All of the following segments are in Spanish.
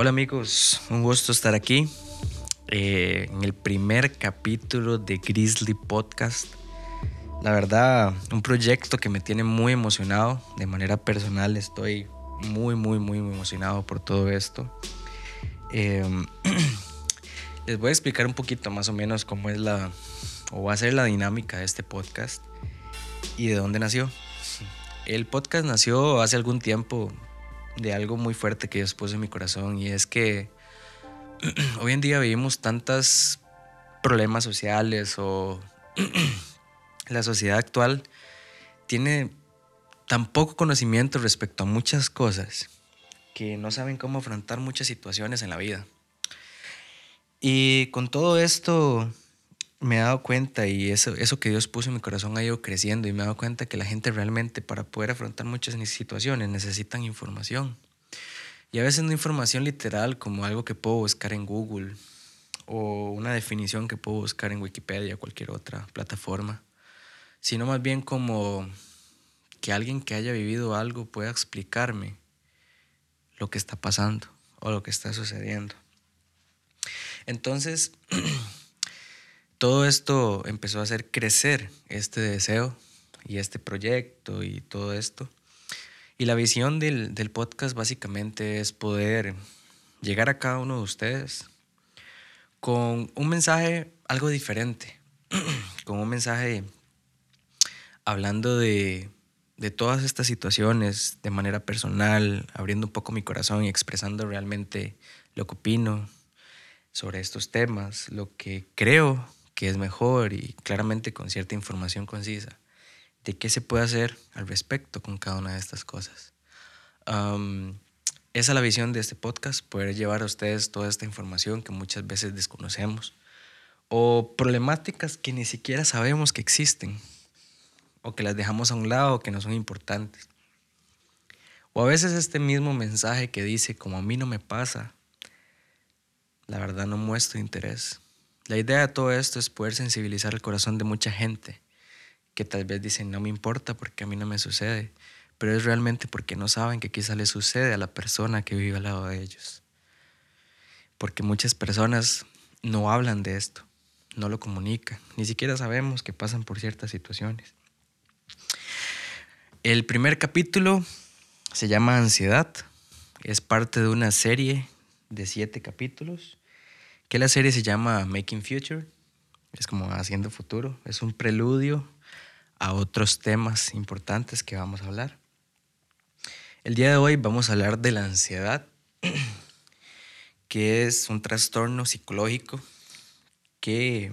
Hola amigos, un gusto estar aquí eh, en el primer capítulo de Grizzly Podcast. La verdad, un proyecto que me tiene muy emocionado de manera personal. Estoy muy, muy, muy emocionado por todo esto. Em, les voy a explicar un poquito más o menos cómo es la, o va a ser la dinámica de este podcast y de dónde nació. El podcast nació hace algún tiempo de algo muy fuerte que Dios puso en mi corazón y es que hoy en día vivimos tantos problemas sociales o la sociedad actual tiene tan poco conocimiento respecto a muchas cosas que no saben cómo afrontar muchas situaciones en la vida. Y con todo esto me he dado cuenta y eso, eso que Dios puso en mi corazón ha ido creciendo y me he dado cuenta que la gente realmente para poder afrontar muchas situaciones necesitan información. Y a veces no información literal como algo que puedo buscar en Google o una definición que puedo buscar en Wikipedia o cualquier otra plataforma, sino más bien como que alguien que haya vivido algo pueda explicarme lo que está pasando o lo que está sucediendo. Entonces, todo esto empezó a hacer crecer este deseo y este proyecto y todo esto. Y la visión del, del, podcast básicamente es poder llegar a cada uno de ustedes con un mensaje algo diferente, con un mensaje hablando de, de todas estas situaciones de manera personal, abriendo un poco mi corazón y expresando realmente lo que opino sobre estos temas, lo que creo que es mejor y claramente con cierta información concisa de qué se puede hacer al respecto con cada una de estas cosas. esa es la visión de este podcast, poder llevar a ustedes toda esta información que muchas veces desconocemos o problemáticas que ni siquiera sabemos que existen o que las dejamos a un lado o que no son importantes. O a veces este mismo mensaje que dice, como a mí no me pasa, la verdad no muestro interés. La idea de todo esto es poder sensibilizar el corazón de mucha gente que tal vez dicen no me importa porque a mí no me sucede, pero es realmente porque no saben que quizá le sucede a la persona que vive al lado de ellos. Porque muchas personas no hablan de esto, no lo comunican, ni siquiera sabemos que pasan por ciertas situaciones. El primer capítulo se llama Ansiedad, es parte de una serie de siete capítulos que la serie se llama Making Future, es como haciendo futuro, es un preludio a otros temas importantes que vamos a hablar. El día de hoy vamos a hablar de la ansiedad, que es un trastorno psicológico que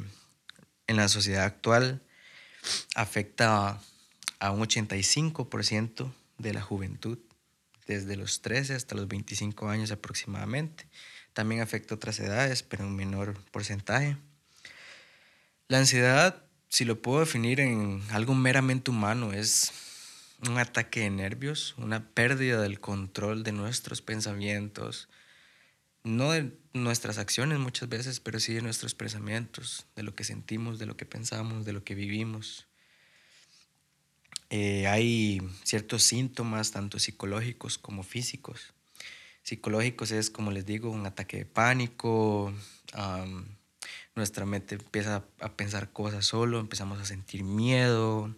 en la sociedad actual afecta a un 85% de la juventud, desde los 13 hasta los 25 años aproximadamente. También afecta a otras edades, pero en menor porcentaje. La ansiedad, si lo puedo definir en algo meramente humano, es un ataque de nervios, una pérdida del control de nuestros pensamientos, no de nuestras acciones muchas veces, pero sí de nuestros pensamientos, de lo que sentimos, de lo que pensamos, de lo que vivimos. Eh, hay ciertos síntomas, tanto psicológicos como físicos, psicológicos es, como les digo, un ataque de pánico, nuestra mente empieza a pensar cosas solo, empezamos a sentir miedo.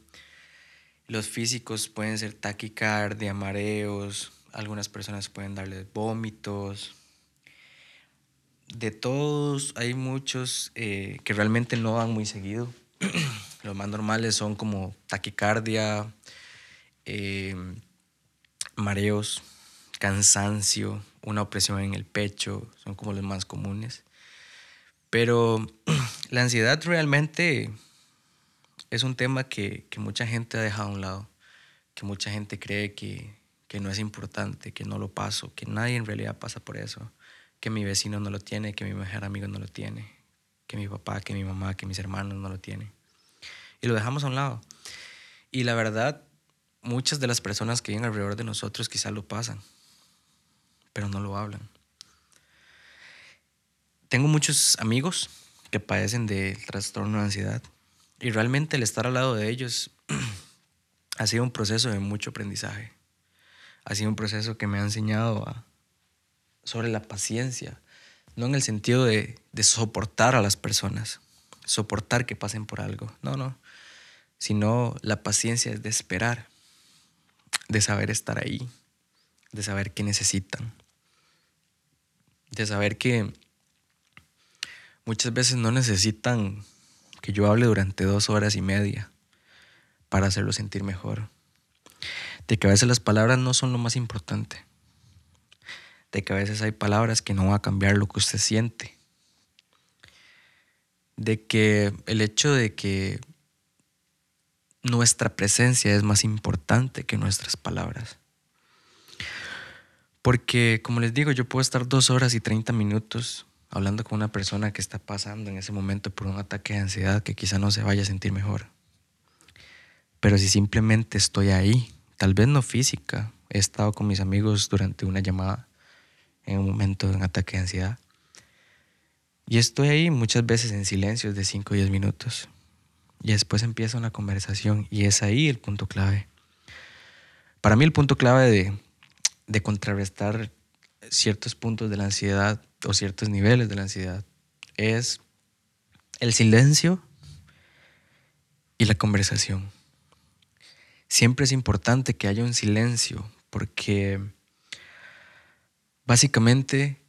Los físicos pueden ser taquicardia, mareos, algunas personas pueden darles vómitos. De todos, hay muchos eh, que realmente no van muy seguido. Los más normales son como taquicardia, eh, mareos, cansancio, una opresión en el pecho, son como los más comunes. Pero la ansiedad realmente es un tema que, mucha gente ha dejado a un lado, que mucha gente cree que, que no es importante, que no lo paso, que nadie en realidad pasa por eso, que mi vecino no lo tiene, que mi mejor amigo no lo tiene, que mi papá, que mi mamá, que mis hermanos no lo tienen. Y lo dejamos a un lado. Y la verdad, muchas de las personas que viven alrededor de nosotros quizás lo pasan pero no lo hablan. Tengo muchos amigos que padecen de trastorno de ansiedad y realmente el estar al lado de ellos ha sido un proceso de mucho aprendizaje. Ha sido un proceso que me ha enseñado a sobre la paciencia, no en el sentido de, de soportar a las personas, soportar que pasen por algo, no, no, sino la paciencia es de esperar, de saber estar ahí, de saber qué necesitan, de saber que muchas veces no necesitan que yo hable durante dos horas y media para hacerlo sentir mejor. De que a veces las palabras no son lo más importante. De que a veces hay palabras que no van a cambiar lo que usted siente. De que el hecho de que nuestra presencia es más importante que nuestras palabras. Porque, como les digo, yo puedo estar dos horas y treinta minutos hablando con una persona que está pasando en ese momento por un ataque de ansiedad que quizá no se vaya a sentir mejor. Pero si simplemente estoy ahí, tal vez no física, he estado con mis amigos durante una llamada en un momento de un ataque de ansiedad. Y estoy ahí muchas veces en silencio de 5 o 10 minutos. Y después empieza una conversación y es ahí el punto clave. Para mí el punto clave de, de contrarrestar ciertos puntos de la ansiedad o ciertos niveles de la ansiedad es el silencio y la conversación. Siempre es importante que haya un silencio porque básicamente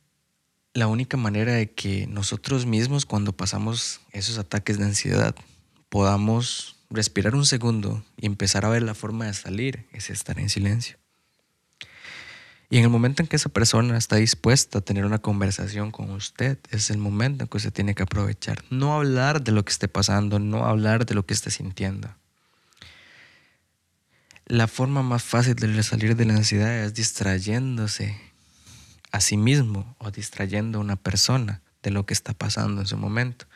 la única manera de que nosotros mismos cuando pasamos esos ataques de ansiedad podamos respirar un segundo y empezar a ver la forma de salir es estar en silencio. Y en el momento en que esa persona está dispuesta a tener una conversación con usted, es el momento en que usted tiene que aprovechar. No hablar de lo que esté pasando, no hablar de lo que esté sintiendo. La forma más fácil de salir de la ansiedad es distrayéndose a sí mismo o distrayendo a una persona de lo que está pasando en su momento.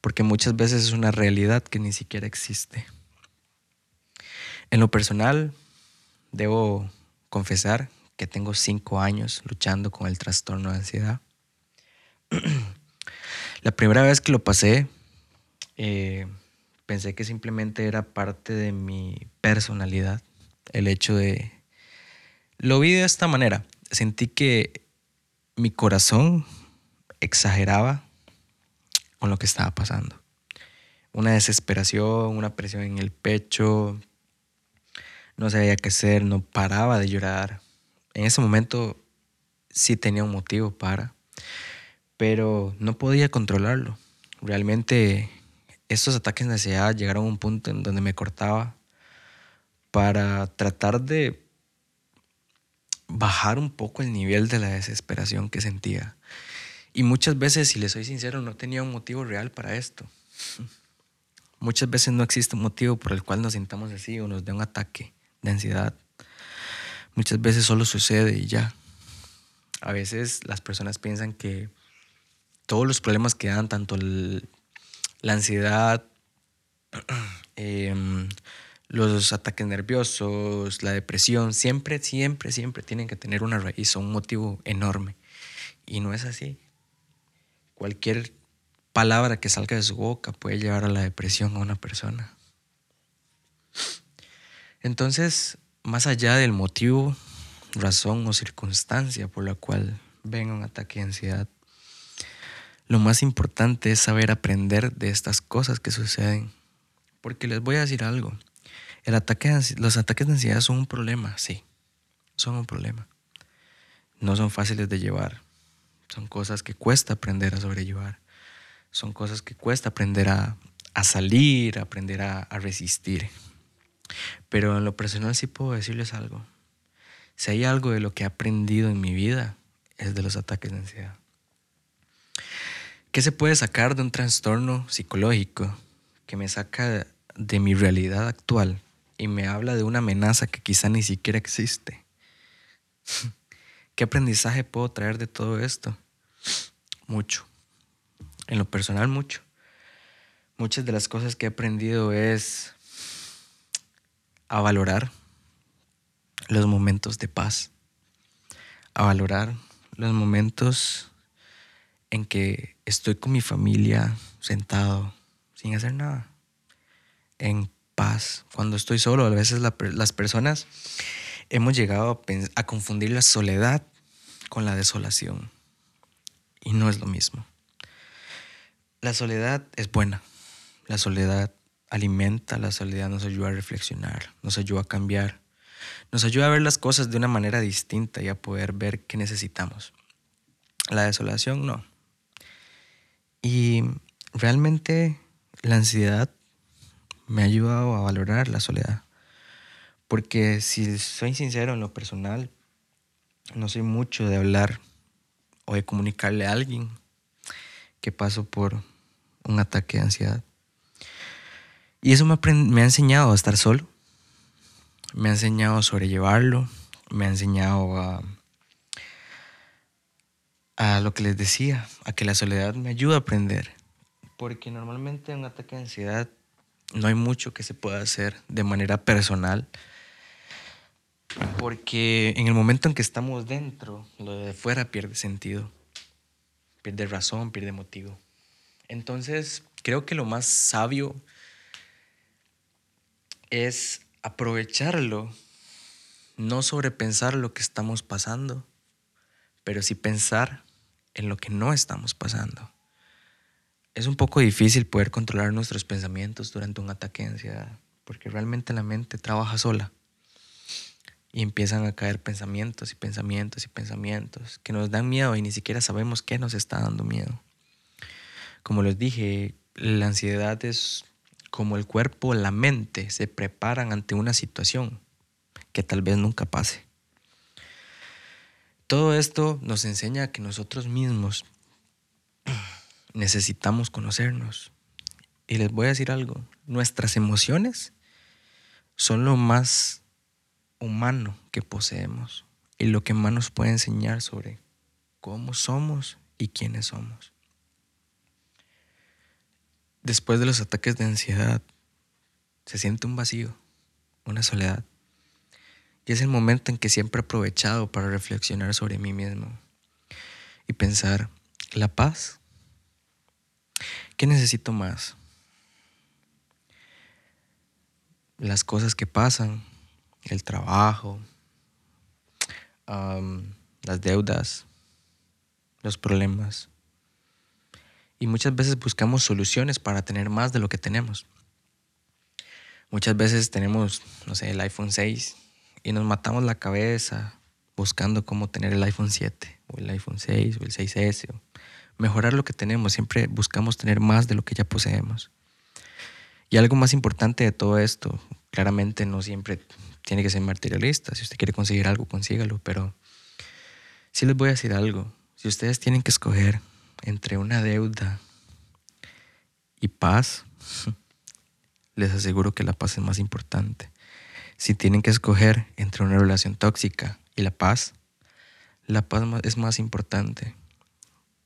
Porque muchas veces es una realidad que ni siquiera existe. En lo personal, debo confesar que tengo cinco años luchando con el trastorno de ansiedad. La primera vez que lo pasé, eh, pensé que simplemente era parte de mi personalidad. El hecho de... Lo vi de esta manera. Sentí que mi corazón exageraba con lo que estaba pasando. Una desesperación, una presión en el pecho, no sabía qué hacer, no paraba de llorar en ese momento sí tenía un motivo para, pero no podía controlarlo. Realmente estos ataques de ansiedad llegaron a un punto en donde me cortaba para tratar de bajar un poco el nivel de la desesperación que sentía. Y muchas veces, si le soy sincero, no tenía un motivo real para esto. Muchas veces no existe un motivo por el cual nos sintamos así o nos dé un ataque de ansiedad muchas veces solo sucede y ya. A veces las personas piensan que todos los problemas que dan, tanto la ansiedad, em, los ataques nerviosos, la depresión, siempre, siempre, siempre tienen que tener una raíz o un motivo enorme. Y no es así. Cualquier palabra que salga de su boca puede llevar a la depresión a una persona. Entonces, más allá del motivo, razón o circunstancia por la cual venga un ataque de ansiedad, lo más importante es saber aprender de estas cosas que suceden. Porque les voy a decir algo. Los ataques de ansiedad son un problema, sí. Son un problema. No son fáciles de llevar. Son cosas que cuesta aprender a sobrellevar. Son cosas que cuesta aprender a, salir, aprender a resistir. Pero en lo personal sí puedo decirles algo. Si hay algo de lo que he aprendido en mi vida, es de los ataques de ansiedad. ¿Qué se puede sacar de un trastorno psicológico que me saca de mi realidad actual y me habla de una amenaza que quizá ni siquiera existe? ¿Qué aprendizaje puedo traer de todo esto? Mucho. En lo personal, mucho. Muchas de las cosas que he aprendido es a valorar los momentos de paz, a valorar los momentos en que estoy con mi familia sentado sin hacer nada, en paz. Cuando estoy solo, a veces las personas hemos llegado a, a confundir la soledad con la desolación. Y no es lo mismo. La soledad es buena. La soledad alimenta, la soledad nos ayuda a reflexionar, nos ayuda a cambiar, nos ayuda a ver las cosas de una manera distinta y a poder ver qué necesitamos. La desolación no. Y realmente la ansiedad me ha ayudado a valorar la soledad. Porque si soy sincero en lo personal, no soy mucho de hablar o de comunicarle a alguien que paso por un ataque de ansiedad. Y eso me, ha enseñado a estar solo, me ha enseñado a sobrellevarlo, me ha enseñado a, a lo que les decía, a que la soledad me ayuda a aprender. Porque normalmente en un ataque de ansiedad no hay mucho que se pueda hacer de manera personal. Porque en el momento en que estamos dentro, lo de fuera pierde sentido, pierde razón, pierde motivo. Entonces, creo que lo más sabio es aprovecharlo, no sobrepensar lo que estamos pasando, pero sí pensar en lo que no estamos pasando. Es un poco difícil poder controlar nuestros pensamientos durante un ataque de ansiedad, porque realmente la mente trabaja sola y empiezan a caer pensamientos y pensamientos y pensamientos que nos dan miedo y ni siquiera sabemos qué nos está dando miedo. Como les dije, la ansiedad es como el cuerpo, la mente se preparan ante una situación que tal vez nunca pase. Todo esto nos enseña que nosotros mismos necesitamos conocernos. Y les voy a decir algo, nuestras emociones son lo más humano que poseemos y lo que más nos puede enseñar sobre cómo somos y quiénes somos. Después de los ataques de ansiedad, se siente un vacío, una soledad. Y es el momento en que siempre he aprovechado para reflexionar sobre mí mismo y pensar, la paz, ¿qué necesito más? Las cosas que pasan, el trabajo, las deudas, los problemas y muchas veces buscamos soluciones para tener más de lo que tenemos. Muchas veces tenemos, no sé, el iPhone 6 y nos matamos la cabeza buscando cómo tener el iPhone 7 o el iPhone 6 o el 6S. O mejorar lo que tenemos, siempre buscamos tener más de lo que ya poseemos. Y algo más importante de todo esto, claramente no siempre tiene que ser materialista. Si usted quiere conseguir algo, consígalo, pero sí les voy a decir algo. Si ustedes tienen que escoger entre una deuda y paz, les aseguro que la paz es más importante. Si tienen que escoger entre una relación tóxica y la paz, la paz es más importante.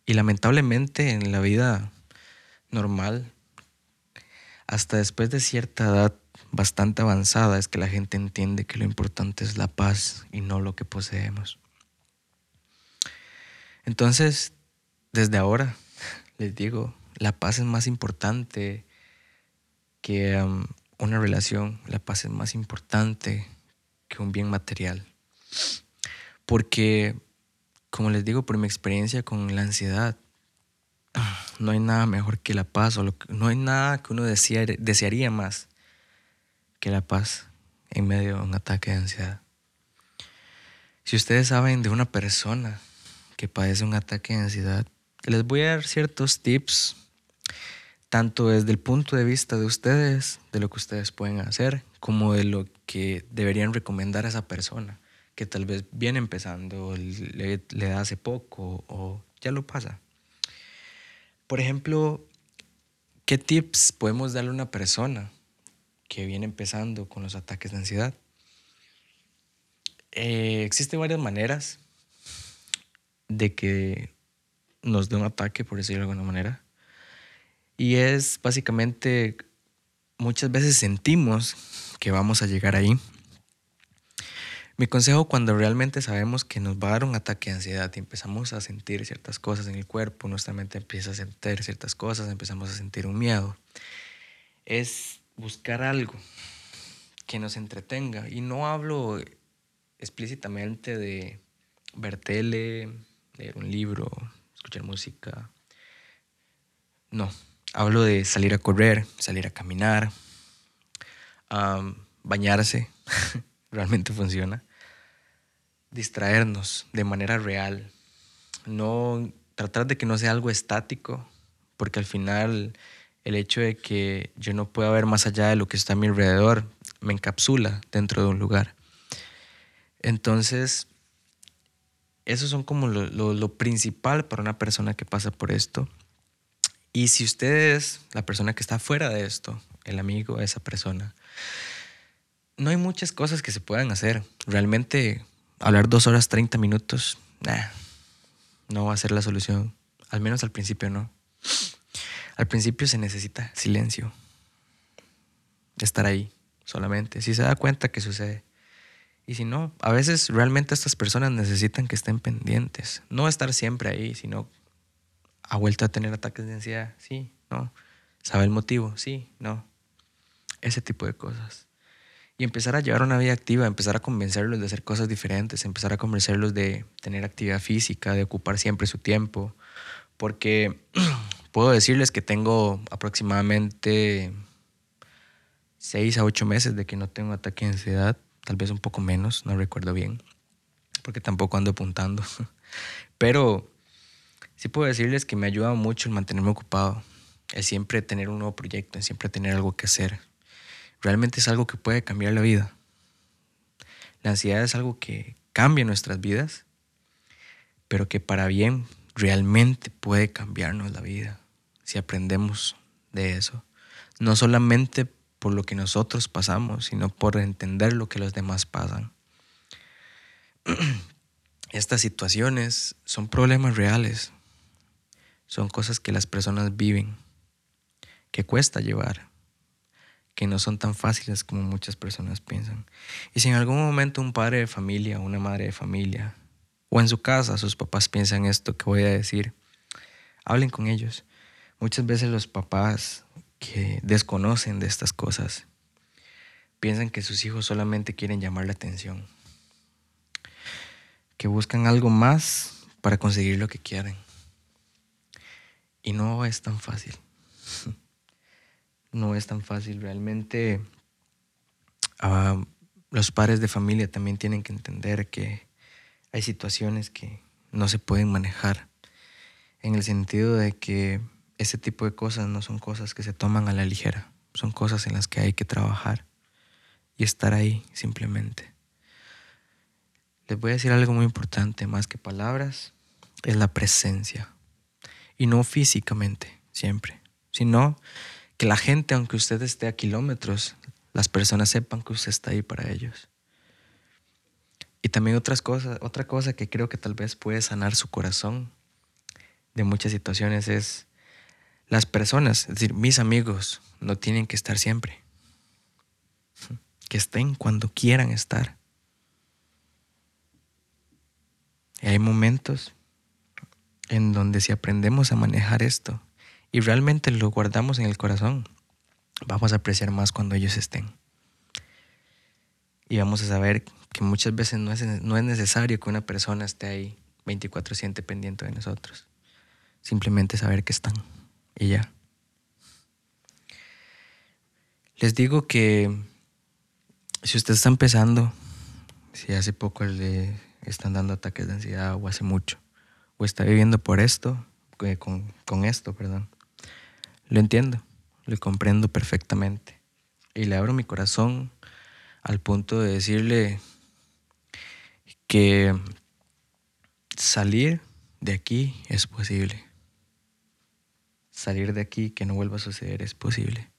Y lamentablemente en la vida normal, hasta después de cierta edad bastante avanzada, es que la gente entiende que lo importante es la paz y no lo que poseemos. Entonces, desde ahora, les digo, la paz es más importante que um, una relación, la paz es más importante que un bien material. Porque, como les digo, por mi experiencia con la ansiedad, no hay nada mejor que la paz, o no hay nada que uno desearía más que la paz en medio de un ataque de ansiedad. Si ustedes saben de una persona que padece un ataque de ansiedad, les voy a dar ciertos tips, tanto desde el punto de vista de ustedes, de lo que ustedes pueden hacer, como de lo que deberían recomendar a esa persona que tal vez viene empezando, le, da hace poco o ya lo pasa. Por ejemplo, ¿qué tips podemos darle a una persona que viene empezando con los ataques de ansiedad? Eh, existen varias maneras de que nos dé un ataque, por decirlo de alguna manera. Y es básicamente, muchas veces sentimos que vamos a llegar ahí. Mi consejo cuando realmente sabemos que nos va a dar un ataque de ansiedad y empezamos a sentir ciertas cosas en el cuerpo, nuestra mente empieza a sentir ciertas cosas, empezamos a sentir un miedo, es buscar algo que nos entretenga. Y no hablo explícitamente de ver tele, leer un libro, música. No, hablo de salir a correr, salir a caminar, bañarse, realmente funciona. Distraernos de manera real, no tratar de que no sea algo estático, porque al final el hecho de que yo no pueda ver más allá de lo que está a mi alrededor me encapsula dentro de un lugar. Entonces, eso son como lo, principal para una persona que pasa por esto. Y si usted es la persona que está fuera de esto, el amigo de esa persona, no hay muchas cosas que se puedan hacer. Realmente hablar dos horas, 30 minutos, no va a ser la solución. Al menos al principio no. Al principio se necesita silencio. Estar ahí solamente. Si se da cuenta que sucede. Y si no, a veces realmente estas personas necesitan que estén pendientes. No estar siempre ahí, sino ha vuelto a tener ataques de ansiedad. Sí, no. ¿Sabe el motivo? Sí, no. Ese tipo de cosas. Y empezar a llevar una vida activa, empezar a convencerlos de hacer cosas diferentes, empezar a convencerlos de tener actividad física, de ocupar siempre su tiempo. Porque puedo decirles que tengo aproximadamente seis a ocho meses de que no tengo ataque de ansiedad tal vez un poco menos, no recuerdo bien, porque tampoco ando apuntando. Pero sí puedo decirles que me ayuda mucho el mantenerme ocupado, el siempre tener un nuevo proyecto, el siempre tener algo que hacer. Realmente es algo que puede cambiar la vida. La ansiedad es algo que cambia nuestras vidas, pero que para bien realmente puede cambiarnos la vida si aprendemos de eso. No solamente por lo que nosotros pasamos, sino por entender lo que los demás pasan. Estas situaciones son problemas reales, son cosas que las personas viven, que cuesta llevar, que no son tan fáciles como muchas personas piensan. Y si en algún momento un padre de familia, una madre de familia, o en su casa sus papás piensan esto que voy a decir, hablen con ellos. Muchas veces los papás que desconocen de estas cosas piensan que sus hijos solamente quieren llamar la atención, que buscan algo más para conseguir lo que quieren. Y no es tan fácil. No es tan fácil. Realmente ah, los padres de familia también tienen que entender que hay situaciones que no se pueden manejar en el sentido de que ese tipo de cosas no son cosas que se toman a la ligera, son cosas en las que hay que trabajar y estar ahí simplemente. Les voy a decir algo muy importante, más que palabras, es la presencia. Y no físicamente, siempre, sino que la gente, aunque usted esté a kilómetros, las personas sepan que usted está ahí para ellos. Y también otras cosas, otra cosa que creo que tal vez puede sanar su corazón de muchas situaciones es las personas, es decir, mis amigos, no tienen que estar siempre. Que estén cuando quieran estar. Y hay momentos en donde si aprendemos a manejar esto y realmente lo guardamos en el corazón, vamos a apreciar más cuando ellos estén. Y vamos a saber que muchas veces no es, no es necesario que una persona esté ahí 24/7 pendiente de nosotros. Simplemente saber que están y ya. Les digo que si usted está empezando, si hace poco le están dando ataques de ansiedad o hace mucho, o está viviendo por esto, eh, con, con esto, perdón, lo entiendo, lo comprendo perfectamente. Y le abro mi corazón al punto de decirle que salir de aquí es posible salir de aquí, que no vuelva a suceder, es posible.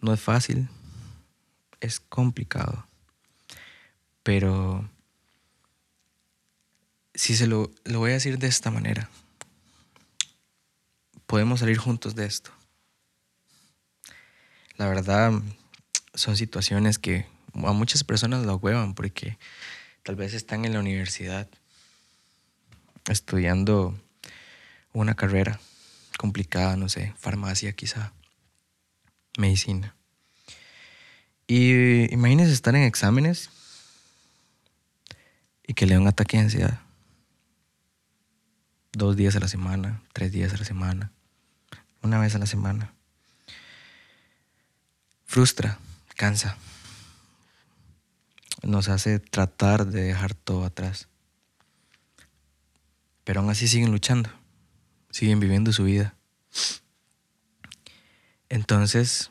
No es fácil, es complicado, pero si se lo, lo voy a decir de esta manera, podemos salir juntos de esto. La verdad, son situaciones que a muchas personas lo huevan porque tal vez están en la universidad estudiando una carrera complicada, no sé, farmacia quizá, medicina. Y imagínense estar en exámenes y que le da un ataque de ansiedad. Dos días a la semana, tres días a la semana, una vez a la semana. Frustra, cansa. Nos hace tratar de dejar todo atrás. Pero aún así siguen luchando, siguen viviendo su vida. Entonces,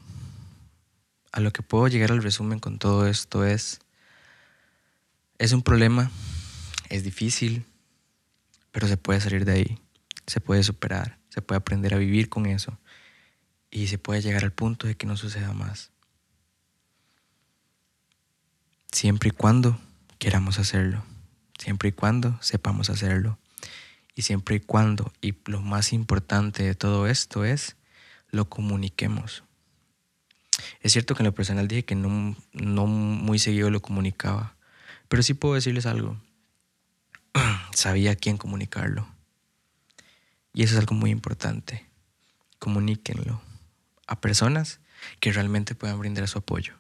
a lo que puedo llegar al resumen con todo esto es, es un problema, es difícil, pero se puede salir de ahí, se puede superar, se puede aprender a vivir con eso y se puede llegar al punto de que no suceda más. Siempre y cuando queramos hacerlo, siempre y cuando sepamos hacerlo y siempre y cuando, y lo más importante de todo esto es, lo comuniquemos. Es cierto que en lo personal dije que no, no muy seguido lo comunicaba, pero sí puedo decirles algo. Sabía a quién comunicarlo. Y eso es algo muy importante. Comuníquenlo a personas que realmente puedan brindar su apoyo.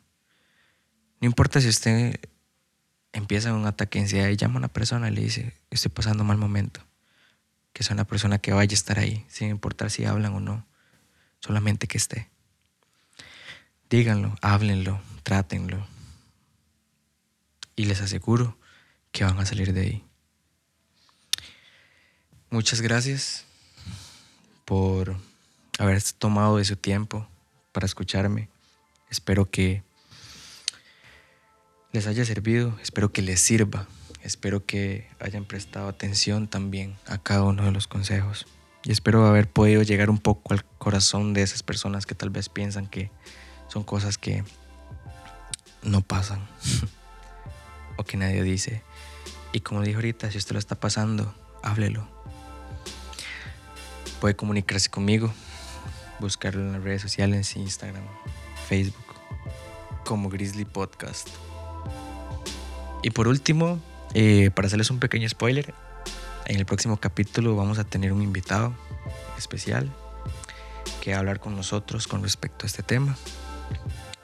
No importa si usted empieza un ataque en ansiedad y llama a una persona y le dice, estoy pasando un mal momento. Que sea una persona que vaya a estar ahí, sin importar si hablan o no, solamente que esté. Díganlo, háblenlo, trátenlo. Y les aseguro que van a salir de ahí. Muchas gracias por haber tomado de su tiempo para escucharme. Espero que les haya servido, espero que les sirva, espero que hayan prestado atención también a cada uno de los consejos y espero haber podido llegar un poco al corazón de esas personas que tal vez piensan que son cosas que no pasan o que nadie dice. Y como dije ahorita, si usted lo está pasando, háblelo. Puede comunicarse conmigo, buscarlo en las redes sociales, Instagram, Facebook, como Grizzly Podcast. Y por último, eh, para hacerles un pequeño spoiler, en el próximo capítulo vamos a tener un invitado especial que va a hablar con nosotros con respecto a este tema.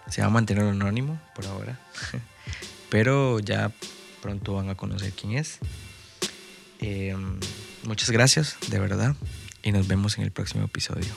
Se va a mantener anónimo por ahora, pero ya pronto van a conocer quién es. Em, muchas gracias, de verdad, y nos vemos en el próximo episodio.